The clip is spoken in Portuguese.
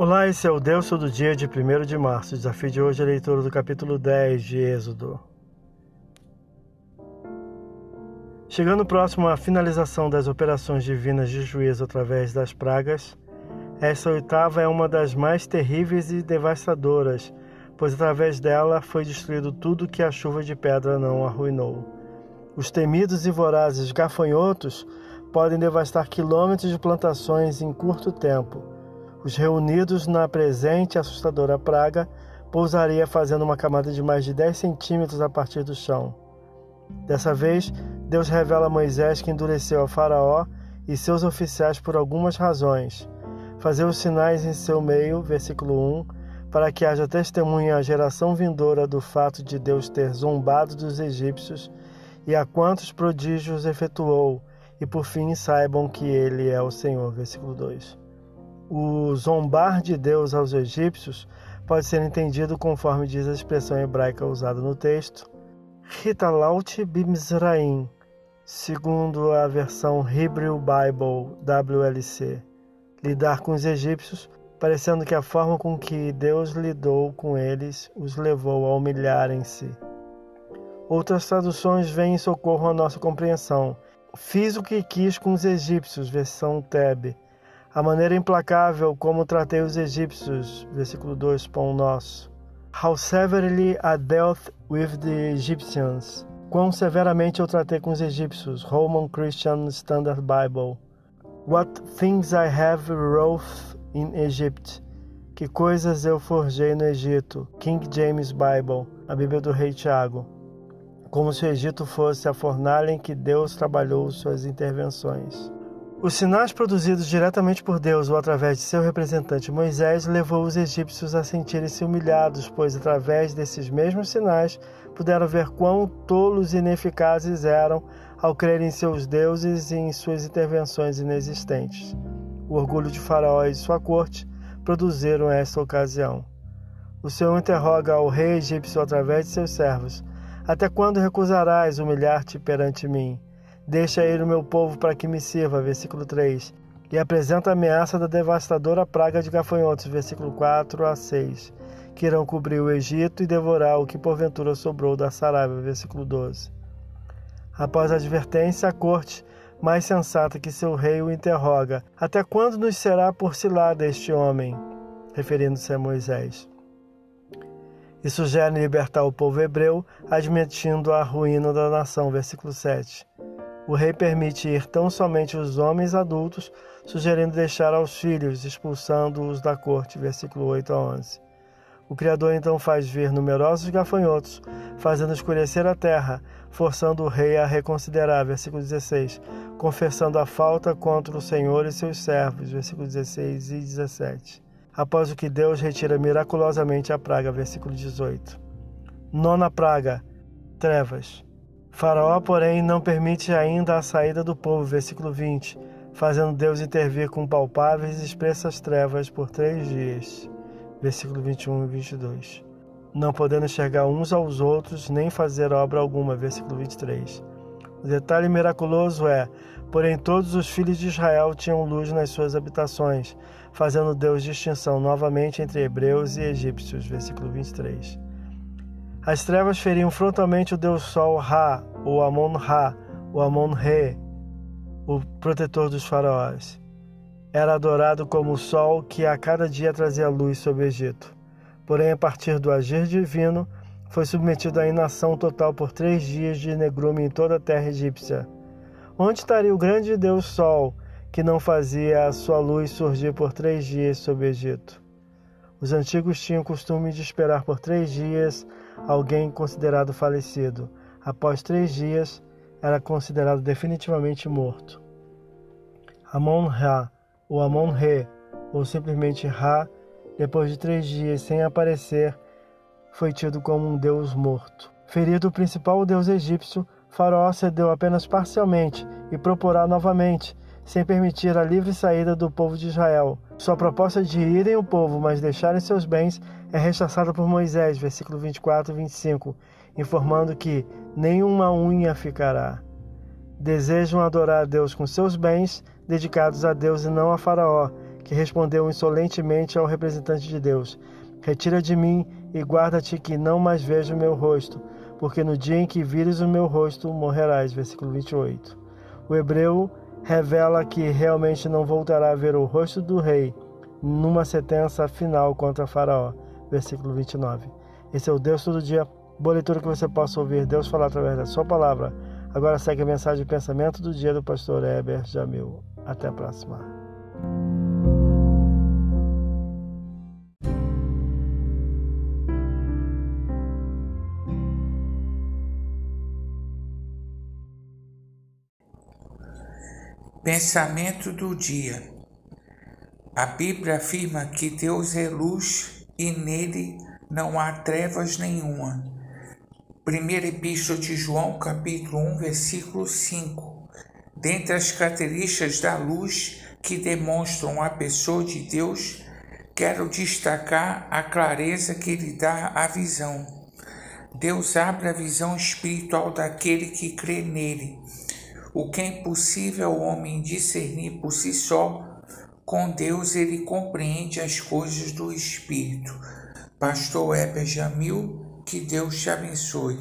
Olá, esse é o Deus do dia de 1 de março. O desafio de hoje é a leitura do capítulo 10 de Êxodo. Chegando próximo à finalização das operações divinas de juízo através das pragas, essa oitava é uma das mais terríveis e devastadoras, pois através dela foi destruído tudo que a chuva de pedra não arruinou. Os temidos e vorazes gafanhotos podem devastar quilômetros de plantações em curto tempo os reunidos na presente assustadora praga pousaria fazendo uma camada de mais de 10 centímetros a partir do chão. Dessa vez, Deus revela a Moisés que endureceu a Faraó e seus oficiais por algumas razões. Fazer os sinais em seu meio, versículo 1, para que haja testemunha à geração vindoura do fato de Deus ter zombado dos egípcios e a quantos prodígios efetuou, e por fim saibam que ele é o Senhor. Versículo 2. O zombar de Deus aos egípcios pode ser entendido conforme diz a expressão hebraica usada no texto, Hitalaut bimzraim, segundo a versão Hebrew Bible WLC. Lidar com os egípcios, parecendo que a forma com que Deus lidou com eles os levou a humilharem-se. Outras traduções vêm em socorro à nossa compreensão. Fiz o que quis com os egípcios, versão Tebe a maneira implacável como tratei os egípcios, versículo 2, pão nosso. How severely I dealt with the Egyptians. Quão severamente eu tratei com os egípcios, Roman Christian Standard Bible. What things I have wrought in Egypt. Que coisas eu forjei no Egito, King James Bible, a Bíblia do Rei Tiago. Como se o Egito fosse a fornalha em que Deus trabalhou suas intervenções. Os sinais produzidos diretamente por Deus ou através de seu representante Moisés levou os egípcios a sentirem-se humilhados, pois através desses mesmos sinais puderam ver quão tolos e ineficazes eram ao crer em seus deuses e em suas intervenções inexistentes. O orgulho de Faraó e sua corte produziram esta ocasião. O Senhor interroga ao rei egípcio através de seus servos: Até quando recusarás humilhar-te perante mim? Deixa ir o meu povo para que me sirva, versículo 3. E apresenta a ameaça da devastadora praga de gafanhotos, versículo 4 a 6, que irão cobrir o Egito e devorar o que porventura sobrou da Saraiva, versículo 12. Após a advertência, a corte, mais sensata que seu rei, o interroga: Até quando nos será por cilada este homem? Referindo-se a Moisés. E sugere libertar o povo hebreu, admitindo a ruína da nação, versículo 7. O rei permite ir tão somente os homens adultos, sugerindo deixar aos filhos, expulsando-os da corte. Versículo 8 a 11. O Criador então faz vir numerosos gafanhotos, fazendo escurecer a terra, forçando o rei a reconsiderar. Versículo 16. Confessando a falta contra o Senhor e seus servos. Versículo 16 e 17. Após o que Deus retira miraculosamente a praga. Versículo 18. Nona praga: trevas. Faraó, porém, não permite ainda a saída do povo, versículo 20, fazendo Deus intervir com palpáveis e expressas trevas por três dias, versículo 21 e 22. Não podendo enxergar uns aos outros, nem fazer obra alguma, versículo 23. O detalhe miraculoso é, porém todos os filhos de Israel tinham luz nas suas habitações, fazendo Deus distinção novamente entre hebreus e egípcios, versículo 23. As trevas feriam frontalmente o deus Sol Ra, o Amon-Ra, o Amon-Re, o protetor dos faraós. Era adorado como o sol que a cada dia trazia luz sobre o Egito. Porém, a partir do agir divino, foi submetido à inação total por três dias de negrume em toda a terra egípcia. Onde estaria o grande Deus Sol, que não fazia a sua luz surgir por três dias sobre o Egito? Os antigos tinham costume de esperar por três dias alguém considerado falecido. Após três dias, era considerado definitivamente morto. Amon-Ra, ou Amon-Re, ou simplesmente Ra, depois de três dias sem aparecer, foi tido como um deus morto. Ferido o principal deus egípcio, Faraó cedeu apenas parcialmente e proporá novamente, sem permitir a livre saída do povo de Israel. Sua proposta de irem o povo, mas deixarem seus bens, é rechaçada por Moisés, versículo 24 e 25, informando que nenhuma unha ficará. Desejam adorar a Deus com seus bens, dedicados a Deus e não a Faraó, que respondeu insolentemente ao representante de Deus: Retira de mim e guarda-te que não mais veja o meu rosto, porque no dia em que vires o meu rosto morrerás. Versículo 28. O hebreu revela que realmente não voltará a ver o rosto do rei numa sentença final contra Faraó. Versículo 29. Esse é o Deus todo dia. Boa leitura que você possa ouvir Deus falar através da sua palavra. Agora segue a mensagem de pensamento do dia do pastor Heber Jamil. Até a próxima. Pensamento do dia. A Bíblia afirma que Deus é luz e nele não há trevas nenhuma. Primeira Epístola de João, capítulo 1, versículo 5. Dentre as características da luz que demonstram a pessoa de Deus, quero destacar a clareza que ele dá à visão. Deus abre a visão espiritual daquele que crê nele o que é impossível ao homem discernir por si só, com Deus ele compreende as coisas do Espírito. Pastor Heber Jamil, que Deus te abençoe.